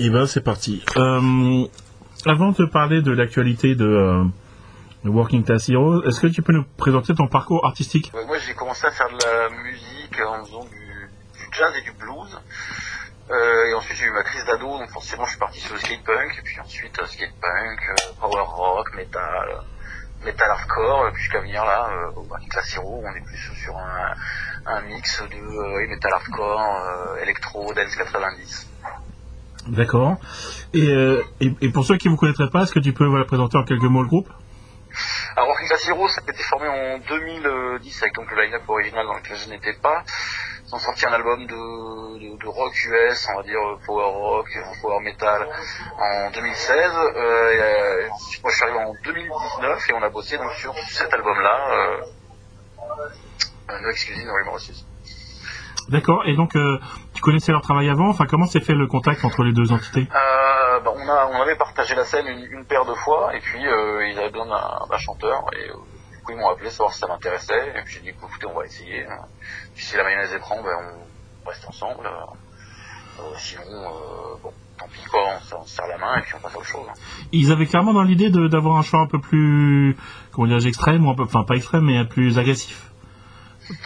Et ben c'est parti. Euh, avant de parler de l'actualité de, euh, Working Class Heroes, est-ce que tu peux nous présenter ton parcours artistique? Moi, j'ai commencé à faire de la musique en faisant du, jazz et du blues. Euh, et ensuite, j'ai eu ma crise d'ado, donc forcément, je suis parti sur le skate punk. Et puis ensuite, skate punk, euh, power rock, metal, metal hardcore. jusqu'à venir là, au Working Class Hero, on est plus sur un, un mix de metal hardcore, électro, dance 90. D'accord. Et, euh, et, pour ceux qui ne vous connaîtraient pas, est-ce que tu peux voilà, présenter en quelques mots le groupe? Alors Working Class Hero, ça a été formé en 2010 avec donc le line-up original dans lequel je n'étais pas. Ils ont sorti un album de, rock US, on va dire euh, power rock, euh, power metal en 2016. Euh, et, euh, ensuite, moi je suis arrivé en 2019 et on a bossé donc sur cet album-là, euh, euh, No Excuses, No. D'accord. Et donc, euh, tu connaissais leur travail avant Enfin, comment s'est fait le contact entre les deux entités? Euh, bah, on, a, on avait partagé la scène une, une paire de fois et puis euh, ils avaient besoin d'un chanteur et euh, du coup ils m'ont appelé savoir si ça m'intéressait et puis j'ai dit écoutez on va essayer puis si la mayonnaise est prend ben on reste ensemble Euh, sinon euh, bon tant pis quoi on, se- serre la main et puis on passe à autre chose hein. Ils avaient clairement dans l'idée d'avoir un choix un peu plus, comment dire, extrême ou un peu, enfin pas extrême, mais plus agressif.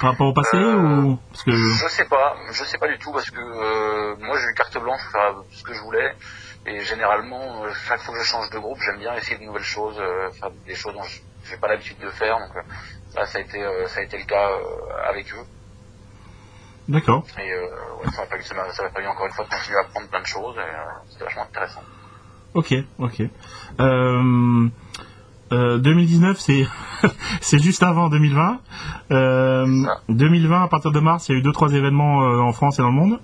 Par rapport au passé Euh, ou parce que je sais pas je sais pas du tout parce que euh, moi j'ai eu carte blanche pour faire ce que je voulais et généralement euh, chaque fois que je change de groupe j'aime bien essayer de nouvelles choses euh, faire des choses dont je j'ai pas l'habitude de faire donc euh, ça a été euh, ça a été le cas avec eux d'accord. Et ouais, ça m'a ça fallu encore une fois de continuer à apprendre plein de choses. Et, C'était vachement intéressant. Ok, ok. Euh, euh, 2019, c'est c'est juste avant 2020. Euh, Ça. 2020, à partir de mars, il y a eu deux trois événements euh, en France et dans le monde.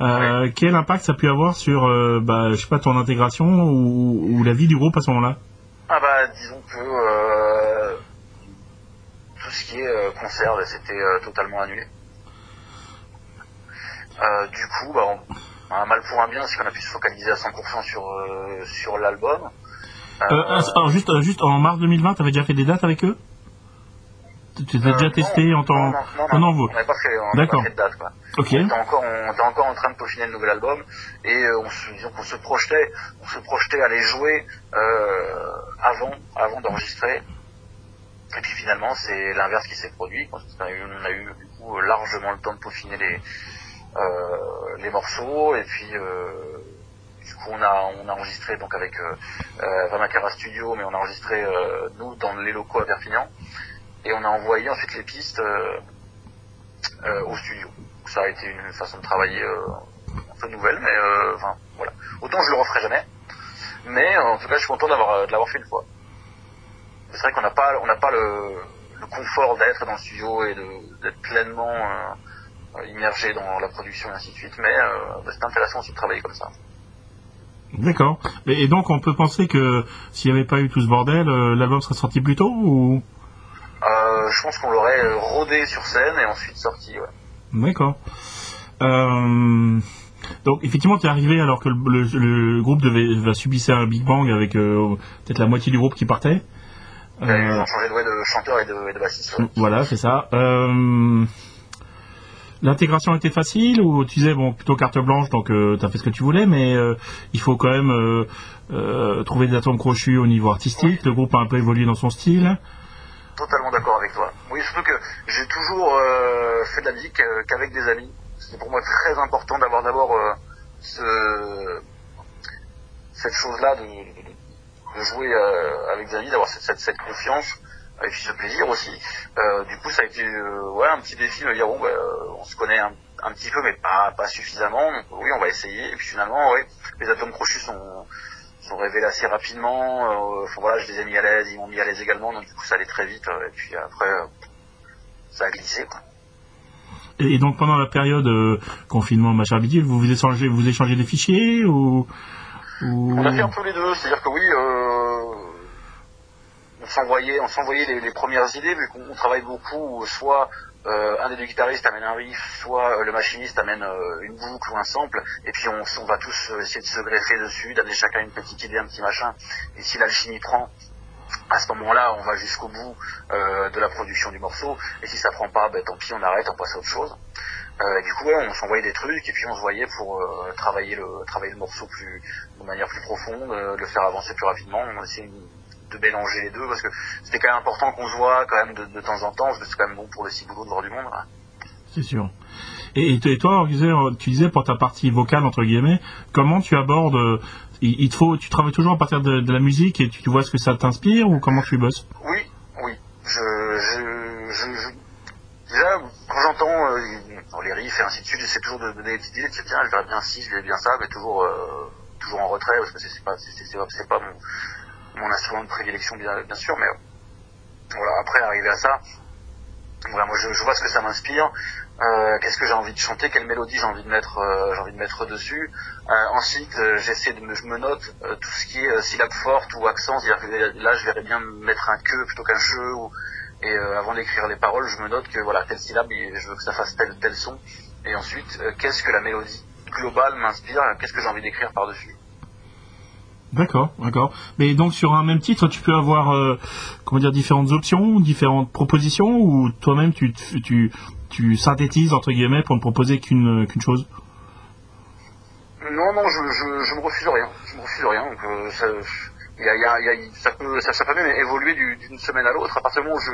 Euh, Quel impact ça a pu avoir sur, euh, bah, je sais pas, ton intégration ou, ou la vie du groupe à ce moment-là? Ah bah disons que euh, tout ce qui est euh, concert, bah, c'était euh, totalement annulé. Euh, du coup, bah, on- un mal pour un bien, c'est qu'on a pu se focaliser à 100% sur euh, sur l'album. Euh, euh, Alors juste, euh, juste en mars 2020, t'avais déjà fait des dates avec eux? Tu tu euh, déjà non, testé en temps Non, non, on n'avait pas fait, de date, quoi. On était encore, en train de peaufiner le nouvel album et euh, on se, disons qu'on se projetait, on se projetait à les jouer euh, avant, avant d'enregistrer. Et puis finalement, c'est l'inverse qui s'est produit. On a eu, on a eu du coup largement le temps de peaufiner les euh, les morceaux et puis euh, du coup on a enregistré donc avec euh, euh, Studio, mais on a enregistré euh, nous dans les locaux à Perpignan et on a envoyé ensuite les pistes. euh, au studio. Ça a été une façon de travailler un peu nouvelle, mais enfin voilà. Autant je le referai jamais, mais en tout cas je suis content d'avoir de l'avoir fait une fois. C'est vrai qu'on n'a pas on n'a pas le, le confort d'être dans le studio et d'être pleinement immergé dans la production et ainsi de suite, mais bah, c'est intéressant aussi de travailler comme ça. D'accord. Et, donc on peut penser que s'il n'y avait pas eu tout ce bordel, euh, l'album serait sorti plus tôt ou? Euh, je pense qu'on l'aurait euh, rodé sur scène et ensuite sorti. Ouais. D'accord. Euh, donc effectivement, tu es arrivé alors que le, le- le groupe devait va subissait un Big Bang avec euh, peut-être la moitié du groupe qui partait. Ils ont changé de, ouais, de chanteur et de, et de bassiste. ouais. voilà, c'est ça. Euh, L'intégration était facile ou tu disais bon plutôt carte blanche donc euh, t'as fait ce que tu voulais mais euh, il faut quand même euh, euh, trouver des atomes crochus au niveau artistique. Le groupe a un peu évolué dans son style. Totalement d'accord avec toi. Oui, surtout que j'ai toujours fait de la musique qu'avec des amis. C'était pour moi très important d'avoir d'abord ce, cette chose-là de, de- jouer avec des amis, d'avoir cette, cette, cette confiance et puis ce plaisir aussi. Euh, du coup, ça a été euh, ouais, un petit défi de dire bon, bah, euh, on se connaît un, un petit peu, mais pas, pas suffisamment. Donc oui, on va essayer. Et puis finalement, ouais, les atomes crochus sont sont révélés assez rapidement. Enfin, voilà, je les ai mis à l'aise, ils m'ont mis à l'aise également, donc du coup ça allait très vite. et puis après, ça a glissé. Quoi. Et, et donc pendant la période euh, confinement machin bidule, vous vous échangez vous échangez des fichiers ou, ou... On a fait un peu les deux, c'est-à-dire que oui, euh, on s'envoyait, on s'envoyait les, premières idées, vu qu'on on travaille beaucoup, soit euh, un des deux guitaristes amène un riff, soit euh, le machiniste amène euh, une boucle ou un sample, et puis on, on va tous essayer de se greffer dessus, d'amener chacun une petite idée, un petit machin, et si l'alchimie prend, à ce moment-là, on va jusqu'au bout de la production du morceau, et si ça prend pas, ben tant pis, on arrête, on passe à autre chose. Du coup, on s'envoyait des trucs et puis on se voyait pour travailler le travailler le morceau plus de manière plus profonde, le faire avancer plus rapidement. On essayait de mélanger les deux parce que c'était quand même important qu'on se voit quand même de, de temps en temps parce que c'est quand même bon pour le ciboulot de voir du monde. hein. C'est sûr. Et, et toi, tu disais, tu disais pour ta partie vocale entre guillemets, comment tu abordes il, il te faut, tu travailles toujours à partir de, de la musique et tu, tu vois ce que ça t'inspire ou comment tu bosses? Oui, oui. Je, je, je, je- déjà, quand j'entends euh, les riffs et ainsi de suite, j'essaie toujours de donner des petites idées, de tiens, je verrais bien ci, je verrais bien ça, mais toujours, euh, toujours en retrait, parce que c'est pas, c'est pas mon, mon instrument de prédilection, bien, sûr, mais voilà, après, arriver à ça, voilà, moi, je, je vois ce que ça m'inspire, euh, qu'est-ce que j'ai envie de chanter, quelle mélodie j'ai envie de mettre, euh, j'ai envie de mettre dessus? Euh, ensuite, euh, j'essaie de me, je me note euh, tout ce qui est euh, syllabe forte ou accent, c'est-à-dire que là, je verrais bien mettre un que plutôt qu'un che, ou, et avant d'écrire les paroles, je me note que voilà, telle syllabe, je veux que ça fasse tel tel son. Et ensuite, qu'est-ce que la mélodie globale m'inspire, qu'est-ce que j'ai envie d'écrire par-dessus? D'accord, d'accord. Mais donc sur un même titre, tu peux avoir euh, comment dire différentes options, différentes propositions, ou toi-même tu, tu tu synthétises entre guillemets pour ne proposer qu'une qu'une chose? Non, non, je, je, je me refuse rien. Je me refuse rien. Euh, ça, peut, ça, ça peut même évoluer du- d'une semaine à l'autre. À partir du moment où je,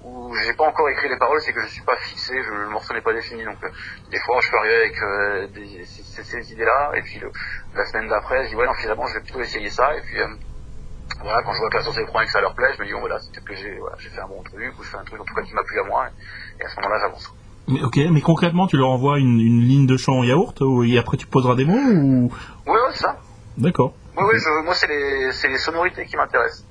où j'ai pas encore écrit les paroles, c'est que je suis pas fixé, je, le morceau n'est pas défini. Donc, euh, des fois, je peux arriver avec euh, des, ces, ces idées-là, et puis le- la semaine d'après, je dis ouais, non, finalement, je vais plutôt essayer ça, et puis. euh, voilà, quand je vois que la sauce est prend et que ça leur plaît, je me dis, bon, voilà, c'est peut-être que j'ai, voilà, fait un bon truc, ou je fais un truc, en tout cas, qui m'a plu à moi, et, et à ce moment-là, j'avance. Mais, ok, mais concrètement, tu leur envoies une, une ligne de chant yaourt ou- et après tu poseras des mots ou? Ouais, ouais, c'est ça. D'accord. Oui, oui, je, moi, c'est les, c'est les sonorités qui m'intéressent.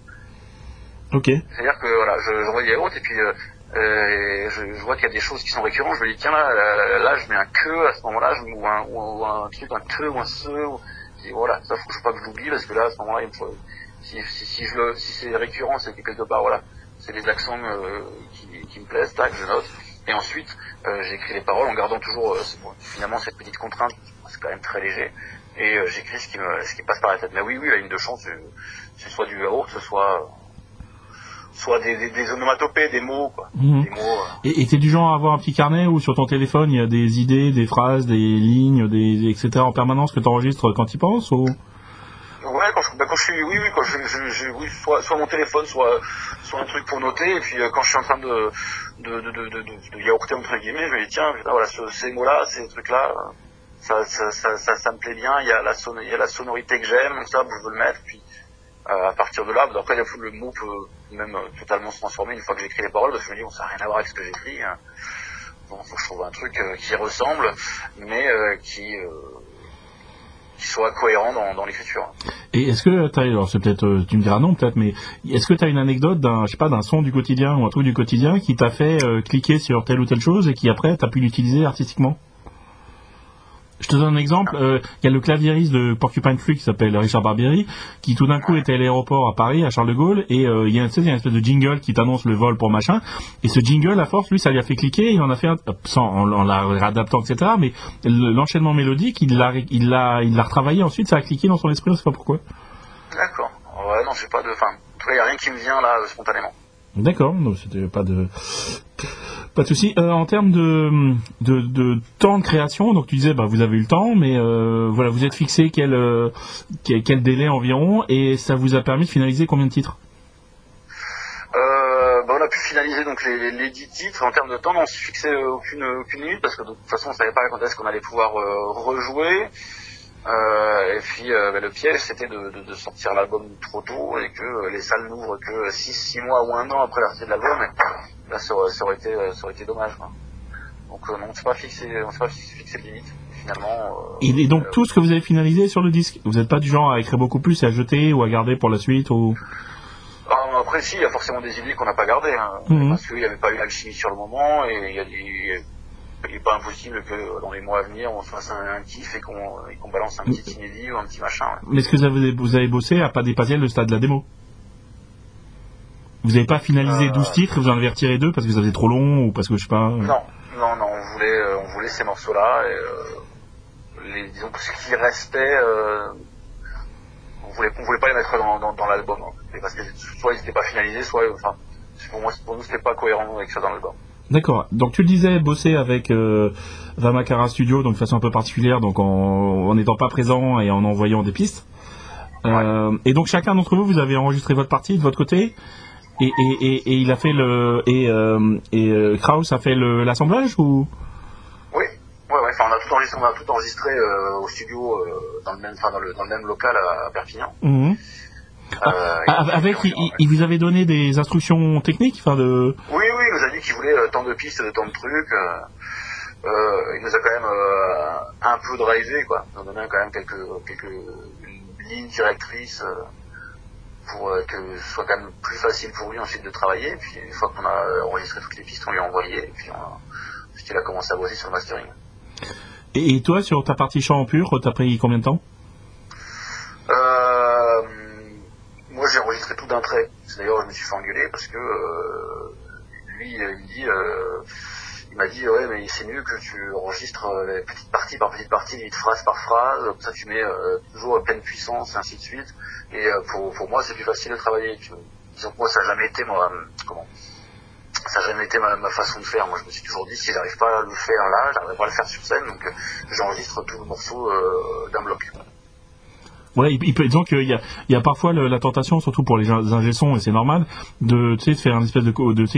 Ok. C'est-à-dire que voilà, je, je des yaourts et puis euh, euh, je, je vois qu'il y a des choses qui sont récurrentes. Je me dis tiens là, là, là, je mets un que à ce moment-là, ou un, ou un, truc, un te ou un ce. Ou, dis, voilà, ça faut, pas que je l'oublie parce que là à ce moment-là, il me faut, si, si, si je si c'est récurrent, c'est que quelque part voilà, c'est les accents euh, qui, qui me plaisent, tac, je note. Et ensuite, euh, j'écris les paroles en gardant toujours euh, finalement cette petite contrainte, c'est quand même très léger. Et euh, j'écris ce qui me, ce qui passe par la tête. Mais oui, oui, la ligne de chant, c'est, soit du yaourt, ce soit soit des, des, des onomatopées, des mots, quoi. Mhm. Des mots. euh, Et et t'es du genre à avoir un petit carnet où sur ton téléphone il y a des idées, des phrases, des lignes, des etc. en permanence que tu enregistres quand tu penses ou? Ouais, quand je, bah, quand je suis, oui, oui, quand je, je, je- oui, soit, soit mon téléphone, soit, soit un truc pour noter, et puis euh, quand je suis en train de, de, de, de, de, de, de yaourter entre guillemets, je me dis tiens, putain, voilà, ce- ces mots-là, ces trucs-là, ça, ça, ça, ça, ça me plaît bien. Il y a la, son, il y a la sonorité que j'aime, donc ça, je veux le mettre. Puis à partir de là, après le, mot peut même euh, totalement se transformer une fois que j'écris les paroles, parce que je me dis bon, ça n'a rien à voir avec ce que j'écris. Hein. Bon, faut que je trouve un truc euh, qui ressemble, mais euh, qui euh, soit cohérent dans, l'écriture. Et est-ce que t'as, alors c'est peut-être, euh, tu me diras non peut-être, mais est-ce que tu as une anecdote d'un, je sais pas, d'un son du quotidien ou un truc du quotidien qui t'a fait euh, cliquer sur telle ou telle chose et qui après t'as pu l'utiliser artistiquement? Je te donne un exemple. euh, Il y a le claviériste de Porcupine Tree qui s'appelle Richard Barbieri, qui tout d'un coup était à l'aéroport à Paris, à Charles de Gaulle, et euh, il y a, sais, une espèce de jingle qui t'annonce le vol pour machin. Et ce jingle, à force, lui, ça lui a fait cliquer. Il en a fait un, sans, en, en la réadaptant, etc. Mais le- l'enchaînement mélodique, il l'a, il l'a, il l'a retravaillé. Ensuite, ça a cliqué dans son esprit. On sait pas pourquoi. D'accord. Ouais, non, j'ai pas de. Enfin, il n'y a rien qui me vient là spontanément. D'accord, c'était pas de pas de souci. Euh, en termes de, de temps de création, donc tu disais bah vous avez eu le temps, mais euh, voilà vous êtes fixé quel, euh, quel délai environ et ça vous a permis de finaliser combien de titres? Euh, bah, on a pu finaliser donc les, les 10 titres en termes de temps, on s'est fixé euh, aucune aucune limite parce que de toute façon on savait pas quand est-ce qu'on allait pouvoir rejouer. Euh, et puis euh, bah, le piège c'était de, de, de sortir l'album trop tôt et que euh, les salles n'ouvrent que 6 six mois ou un an après la sortie de l'album. Là ça aurait, ça aurait été ça aurait été dommage. Quoi. Donc euh, on s'est pas fixé on s'est pas fixé, de limite finalement. et, donc tout ce que vous avez finalisé sur le disque, vous n'êtes pas du genre à écrire beaucoup plus et à jeter ou à garder pour la suite ou? Ah, après, si, il y a forcément des idées qu'on n'a pas gardées, hein, Mhm. parce qu'il n'y avait pas eu l'alchimie sur le moment, et il y a des... Il n'est pas impossible que dans les mois à venir, on se fasse un, un kiff et qu'on balance un petit inédit ou un petit machin. ouais. Mais est-ce que vous avez, vous avez bossé à pas dépasser le stade de la démo? Vous n'avez pas finalisé Euh. 12 titres, vous en avez retiré deux parce que ça faisait trop long ou parce que je sais pas. euh, Non, non, non, on voulait, euh, on voulait ces morceaux-là, et euh, les, disons que ce qui restait, euh, on voulait, on voulait pas les mettre dans, dans, dans l'album, hein. Parce que soit ils n'étaient pas finalisés, soit, enfin, pour moi, pour nous, c'était pas cohérent avec ça dans l'album. D'accord. Donc tu le disais, bosser avec euh, Vamakara Studio, donc de façon un peu particulière, donc en n'étant pas présent et en envoyant des pistes. Euh, et donc chacun d'entre vous, vous avez enregistré votre partie de votre côté, et, et, et, et il a fait le et euh, et euh, Kraus a fait l'assemblage ou? Oui, ouais, ouais. Enfin, on a tout enregistré, on a tout enregistré au studio dans le même, enfin, dans le, dans le même local à, à Perpignan. Et Ah, puis, Avec, on- il, il- il vous avait donné des instructions techniques, enfin de. Oui, oui, il nous a dit qu'il voulait euh, tant de pistes, tant de trucs. euh, euh, il nous a quand même euh, un peu drivé, quoi. Il nous a donné quand même quelques, quelques lignes directrices euh, pour euh, que ce soit quand même plus facile pour lui ensuite de travailler. Et puis une fois qu'on a enregistré toutes les pistes, on lui a envoyé. Et puis ensuite il a commencé à bosser sur le mastering. Et, et toi, sur ta partie chant en pur, t'as pris combien de temps Euh, moi, D'ailleurs, je me suis fait engueuler parce que euh, lui, euh, il dit, euh, il m'a dit, ouais, mais c'est mieux que tu enregistres les petites parties par petite partie, limite phrase par phrase. Comme ça, tu mets toujours à pleine puissance, et ainsi de suite. Et pour, pour moi, c'est plus facile de travailler. Disons que moi, ça n'a jamais été comment ça n'a jamais été ma, façon de faire. Moi, je me suis toujours dit, si j'arrive pas à le faire là, j'arriverai pas à le faire sur scène. Donc, j'enregistre tout le morceau d'un bloc. Ouais, il, il peut, disons qu'il y a, il y a parfois le- la tentation, surtout pour les ingé sons, et c'est normal, de, tu sais, de faire une espèce de,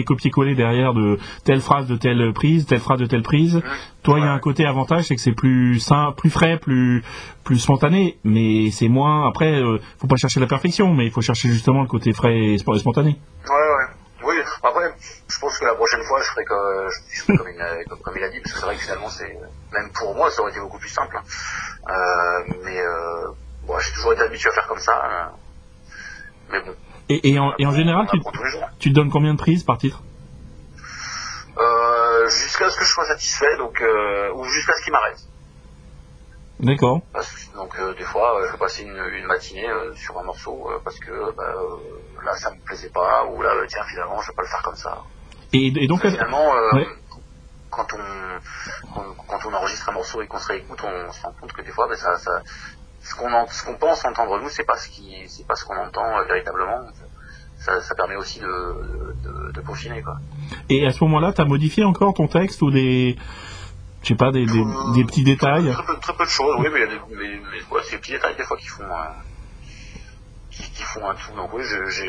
copier-coller derrière de telle phrase de telle prise, telle phrase de telle prise. Toi, il y a un côté avantage, c'est que c'est plus sain, plus frais, plus, plus spontané, mais c'est moins, après, euh, faut pas chercher la perfection, mais il faut chercher justement le côté frais et sp- et spontané. Ouais, ouais. Oui, après, je pense que la prochaine fois, je ferai, que, je ferai comme, il, a- comme, comme il a dit, parce que c'est vrai que finalement, c'est même pour moi, ça aurait été beaucoup plus simple. hein. Euh, mais euh, bon, j'ai toujours été habitué à faire comme ça. euh. mais bon, Et, et, en, et en général, tu, te donnes combien de prises par titre? Euh, jusqu'à ce que je sois satisfait, donc euh, ou jusqu'à ce qu'il m'arrête. D'accord. Donc euh, des fois, euh, je vais passer une, une matinée sur un morceau parce que bah, là, ça me plaisait pas, ou là, euh, tiens, finalement, je vais pas le faire comme ça. Et, et donc, finalement, Ouais. quand, on, quand, quand on enregistre un morceau et qu'on se réécoute, on se rend compte que des fois, ça, ça, ce qu'on en- ce qu'on pense entendre nous, c'est pas ce qui, c'est pas ce qu'on entend euh, véritablement. Ça, ça permet aussi de, de, de peaufiner quoi. et à ce moment-là, tu as modifié encore ton texte ou des, je sais pas, des, des, des petits détails Très peu, très peu de choses, oui, mais mais, mais, ouais, c'est des petits détails des fois qui font, euh, font un tout. Donc oui,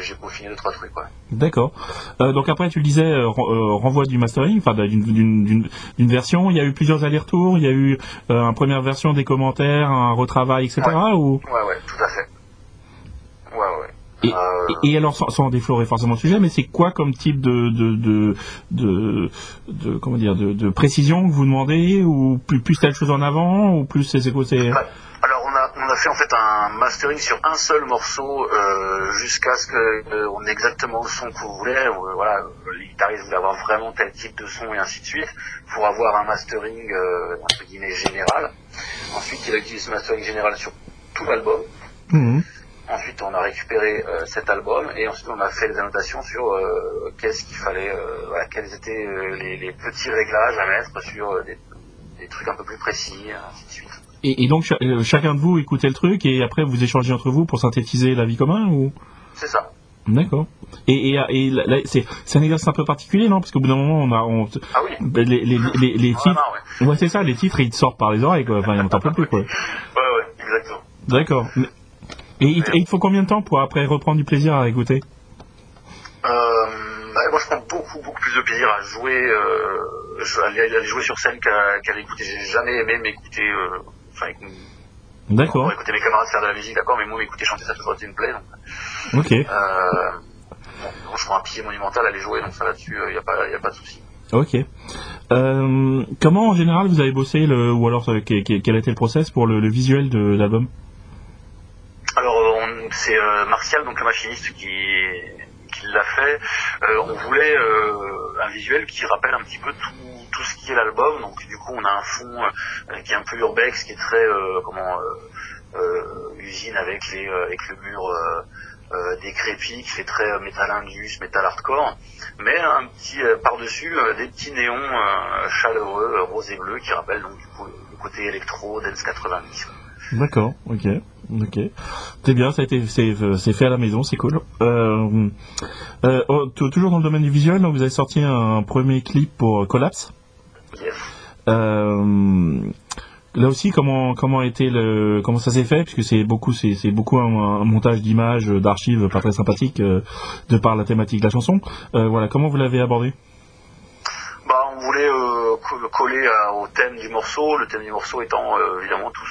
j'ai peaufiné deux trois trucs. D'accord. Euh, donc après, tu le disais, euh, euh, renvoi du mastering, enfin d'une- version. Il y a eu plusieurs allers-retours. Il y a eu euh, une première version des commentaires, un retravail, etc. Ou? Ouais, ouais, tout à fait. Ouais, ouais. et, alors, sans, sans déflorer forcément le sujet, mais c'est quoi comme type de de de, de, de- comment dire de, précision que vous demandez ou plus, plus telle chose en avant ou plus c'est quoi c'est Ouais. On a, fait en fait un mastering sur un seul morceau euh, jusqu'à ce que euh, on ait exactement le son qu'on voulait. Euh, voilà, les guitaristes voulaient avoir vraiment tel type de son et ainsi de suite pour avoir un mastering euh, entre guillemets général. Ensuite il a utilisé ce mastering général sur tout l'album. Mhm. Ensuite on a récupéré euh, cet album et ensuite on a fait des annotations sur euh, qu'est-ce qu'il fallait, euh, voilà, quels étaient les, les petits réglages à mettre sur des, des trucs un peu plus précis, ainsi de suite. Et, et donc euh, chacun de vous écoutez le truc et après vous échangez entre vous pour synthétiser la vie commun ou? C'est ça. D'accord. Et, et, et là, là, c'est c'est un exercice un peu particulier, non? Parce qu'au bout d'un moment, on a, on, Ah oui. ben, les, les, les, titres, ouais. ouais, c'est ça, les titres, ils te sortent par les oreilles, quoi. Enfin, on t'en peut plus, quoi. Ouais, ouais, exactement. D'accord. Et il, te- et il te faut combien de temps pour après reprendre du plaisir à écouter? Euh, bah, moi, je prends beaucoup, beaucoup plus de plaisir à jouer, euh, à aller, aller jouer sur scène qu'à qu'à l'écouter. J'ai jamais aimé m'écouter, euh, enfin, D'accord. écouter mes camarades faire de la musique, d'accord, mais moi, m'écouter chanter, ça a toujours été une plaie. Donc, Ok. euh, bon, je prends un pied monumental à aller jouer, donc ça là-dessus, il n'y a, pas- y a pas de souci. Ok. Euh, comment en général vous avez bossé le, ou alors euh, quel, a été le process pour le, le visuel de l'album? Alors, euh, c'est euh, Martial, donc le machiniste, qui, qui l'a fait. Euh, on voulait euh, un visuel qui rappelle un petit peu tout, tout ce qui est l'album. Donc, du coup, on a un fond euh, qui est un peu urbex, qui est très euh, comment euh, usine avec les avec le mur décrépit, qui fait très métal indus, métal hardcore. Mais un petit par-dessus des petits néons chaleureux, rose et bleu, qui rappellent donc du coup le, côté électro, dance 90. D'accord. Ok. Ok. C'est bien, ça a été, c'est, fait à la maison, c'est cool. Oh, toujours dans le domaine du visuel, vous avez sorti un premier clip pour Collapse? Euh, là aussi, comment comment été le comment ça s'est fait? Puisque c'est beaucoup c'est beaucoup un, montage d'images d'archives pas très sympathique euh, de par la thématique de la chanson. Euh, voilà, comment vous l'avez abordé? Bah, on voulait euh, co- coller à- au thème du morceau, le thème du morceau étant euh, évidemment tout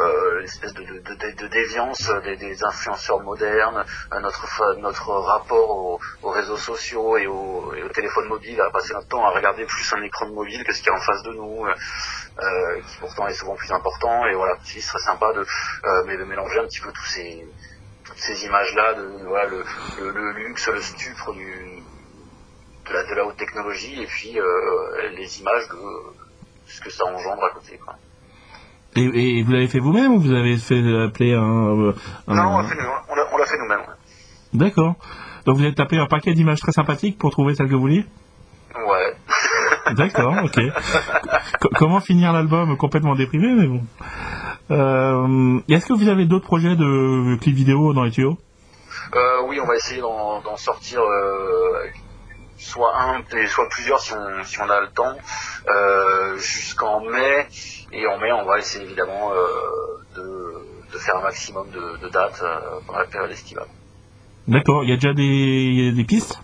euh, l'espèce de, de, de- de déviance des, influenceurs modernes, euh, notre notre rapport aux, aux réseaux sociaux et aux, et aux téléphones à passer notre temps à regarder plus un écran de mobile que ce qu'il y a en face de nous, euh, qui pourtant est souvent plus important. Et voilà, ce serait sympa de, mais de mélanger un petit peu tous ces toutes ces images-là, de voilà, le, le, le luxe, le stupre du, de la, de la haute technologie et puis euh, les images de ce que ça engendre à côté. Quoi. et, et vous l'avez fait vous-même ou vous avez fait appeler un, euh, un- Non, on l'a fait, nous-mêmes. ouais. D'accord. Donc vous avez tapé un paquet d'images très sympathiques pour trouver celle que vous vouliez Ouais. D'accord, ok. Co- comment finir l'album? Complètement déprimé, mais bon. Euh, Est-ce que vous avez d'autres projets de clips vidéo dans les tuyaux Euh, oui, on va essayer d'en d'en sortir euh, soit un, soit plusieurs si on, si on a le temps, euh, jusqu'en mai. Et en mai, on va essayer évidemment euh, de, de faire un maximum de, de dates euh, pendant la période estivale. D'accord, il y a déjà des, il des pistes?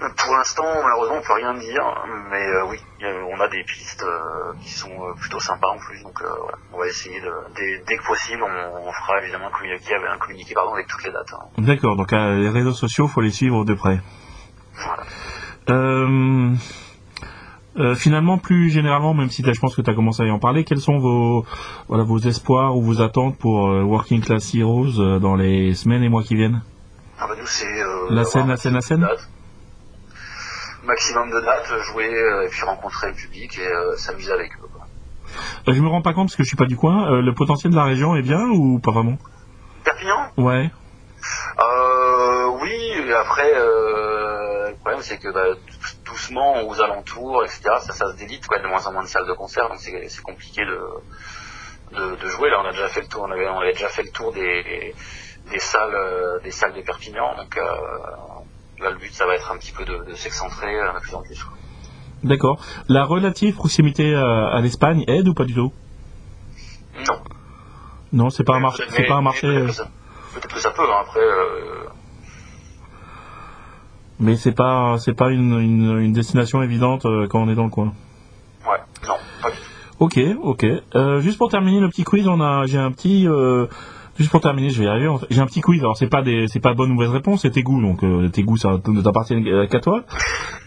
Pour l'instant, malheureusement, on peut rien dire, mais euh, oui, il on a des pistes euh, qui sont euh, plutôt sympas en plus, donc euh, voilà, on va essayer de, dès, dès que possible, on, on fera évidemment un communiqué, avec- un communiqué pardon, avec toutes les dates. hein. D'accord, donc euh, les réseaux sociaux, faut les suivre de près. Voilà. Euh, euh, finalement, plus généralement, même si là, je pense que tu as commencé à y en parler, quels sont vos, voilà, vos espoirs ou vos attentes pour euh, Working Class Heroes euh, dans les semaines et mois qui viennent? Ah bah nous c'est euh, La scène, la scène, la scène? Maximum de dates, jouer et puis rencontrer le public et s'amuser avec eux. quoi. Je me rends pas compte parce que je suis pas du coin. Le potentiel de la région est bien ou pas vraiment? Perpignan? Ouais. Oui, après problème c'est que bah, doucement aux alentours, etc. Ça, ça se délite, quoi, de moins en moins de salles de concert, donc c'est compliqué de, de, de jouer. Là, on a déjà fait le tour, on avait, on avait déjà fait le tour des, des salles, euh, des salles de Perpignan, donc euh, là le but ça va être un petit peu de, de s'excentrer euh, de plus en plus. quoi. D'accord. La relative proximité à, à l'Espagne aide ou pas du tout? Non. Non, c'est pas un C'est pas un marché. Peut-être que, ça- peut-être que ça peut. hein, après, euh, Mais c'est pas, c'est pas une, une, une destination évidente euh, quand on est dans le coin. ouais, non, pas du tout. Ok, ok. Euh, juste pour terminer le petit quiz, on a, j'ai un petit, euh, juste pour terminer, je vais y arriver. J'ai un petit quiz. Alors c'est pas des, c'est pas bonne ou mauvaise réponse, c'est tes goûts. Donc euh, tes goûts, ça ne t'appartient qu'à toi.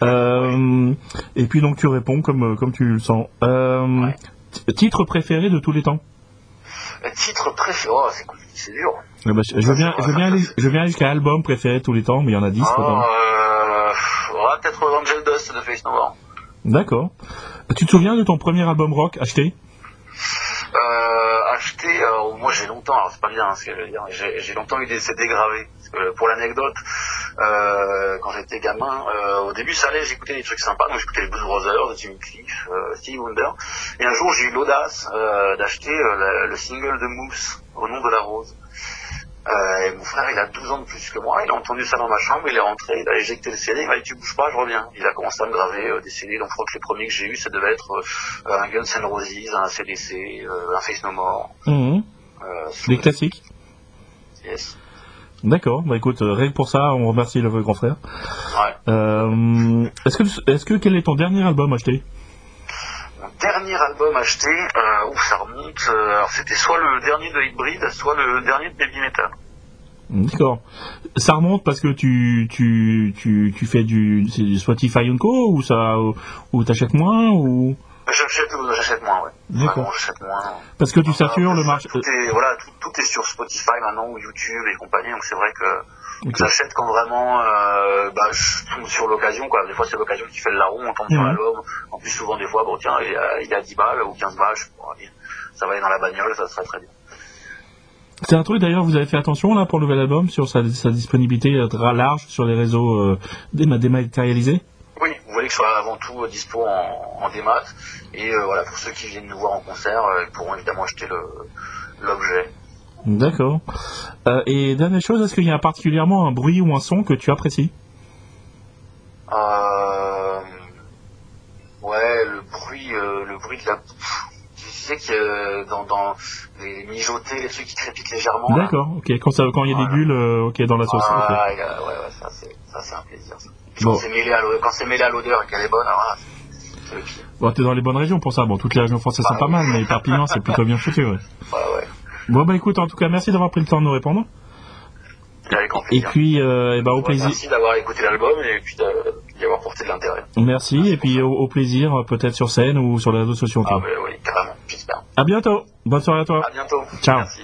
Et puis donc tu réponds comme comme tu le sens. Ouais. Titre préféré de tous les temps. Le titre préféré, oh, c'est dur. Eh ben, je je veux bien, je veux bien aller, je veux bien aller jusqu'à album préféré de tous les temps, mais il y en a 10. Oh, peut-être. euh, peut-être Angel Dust de Face No More. D'accord. Tu te souviens de ton premier album rock acheté? Euh, acheté, alors, moi j'ai longtemps, alors c'est pas bien hein, ce que je veux dire, j'ai longtemps eu des CD gravés. Parce que, pour l'anecdote, euh, quand j'étais gamin, euh, au début ça allait, j'écoutais des trucs sympas, donc j'écoutais les Blues Brothers, Jimmy Cliff, euh, Stevie Wonder. Et un jour j'ai eu l'audace euh, d'acheter euh, le single de Mousse, Au nom de la rose. Euh, et mon frère, il a 12 ans de plus que moi, il a entendu ça dans ma chambre, il est rentré, il a éjecté le CD, il m'a dit tu bouges pas, je reviens. Il a commencé à me graver euh, des CD, donc je crois que les premiers que j'ai eu, ça devait être euh, un Guns N' Roses, un CDC, un Face No More. Mhm. Des classiques. yes. D'accord. Bah écoute, rien que pour ça, on remercie le grand frère. Ouais. Est-ce que, est-ce que quel est ton dernier album acheté? Dernier album acheté, euh, ouf, ça remonte. euh, alors c'était soit le dernier de Hybrid, soit le dernier de Baby Metal. D'accord. Ça remonte parce que tu tu tu tu fais du, du Spotify Co ou ça ou t'achètes moins ou? J'achète, euh, j'achète moins, ouais. D'accord. J'achète moins. parce que tu satures le Euh, marché. Tout est, voilà, tout, tout est sur Spotify maintenant, ou YouTube et compagnie, donc c'est vrai que j'achète quand vraiment, euh, bah, je tombe sur l'occasion, quoi. Des fois, c'est l'occasion qui fait le larron, on tombe sur Mhm. l'album. En plus, souvent, des fois, bon, tiens, il y a, il y a 10 balles ou 15 balles, je- bon, allez, ça va aller dans la bagnole, ça serait très bien. C'est un truc d'ailleurs, vous avez fait attention là pour le nouvel album sur sa, sa disponibilité euh, large sur les réseaux euh, déma- dématérialisés? Oui, vous voulez que ce soit avant tout euh, dispo en, en démat. Et euh, voilà, pour ceux qui viennent nous voir en concert, euh, ils pourront évidemment acheter l'objet. D'accord. Euh, et dernière chose, est-ce qu'il y a particulièrement un bruit ou un son que tu apprécies? Euh, Ouais, le bruit, euh, le bruit de la. Tu sais que dans, dans les mijotés, les trucs qui crépitent légèrement. D'accord. Ok. Quand ça, quand il y a des bulles, ok, dans la sauce. Ah, ouais, ouais, ça c'est, ça c'est un plaisir. Ça. Bon. Quand c'est mêlé à l'odeur et qu'elle est bonne, alors c'est le pire. Bon, t'es dans les bonnes régions pour ça. Bon, toutes les régions françaises bah, sont pas mal, mais Perpignan, c'est plutôt bien foutu, ouais. Ouais, ouais. Bon, bah écoute, en tout cas, merci d'avoir pris le temps de nous répondre. Et puis, euh, et bah, au plaisir. Merci d'avoir écouté l'album et puis d'y avoir porté de l'intérêt. Merci, et puis au, au plaisir, peut-être sur scène ou sur les réseaux sociaux. Ah, bah, oui, carrément, j'espère. À bientôt. Bonne soirée à toi. À bientôt. Ciao. Merci.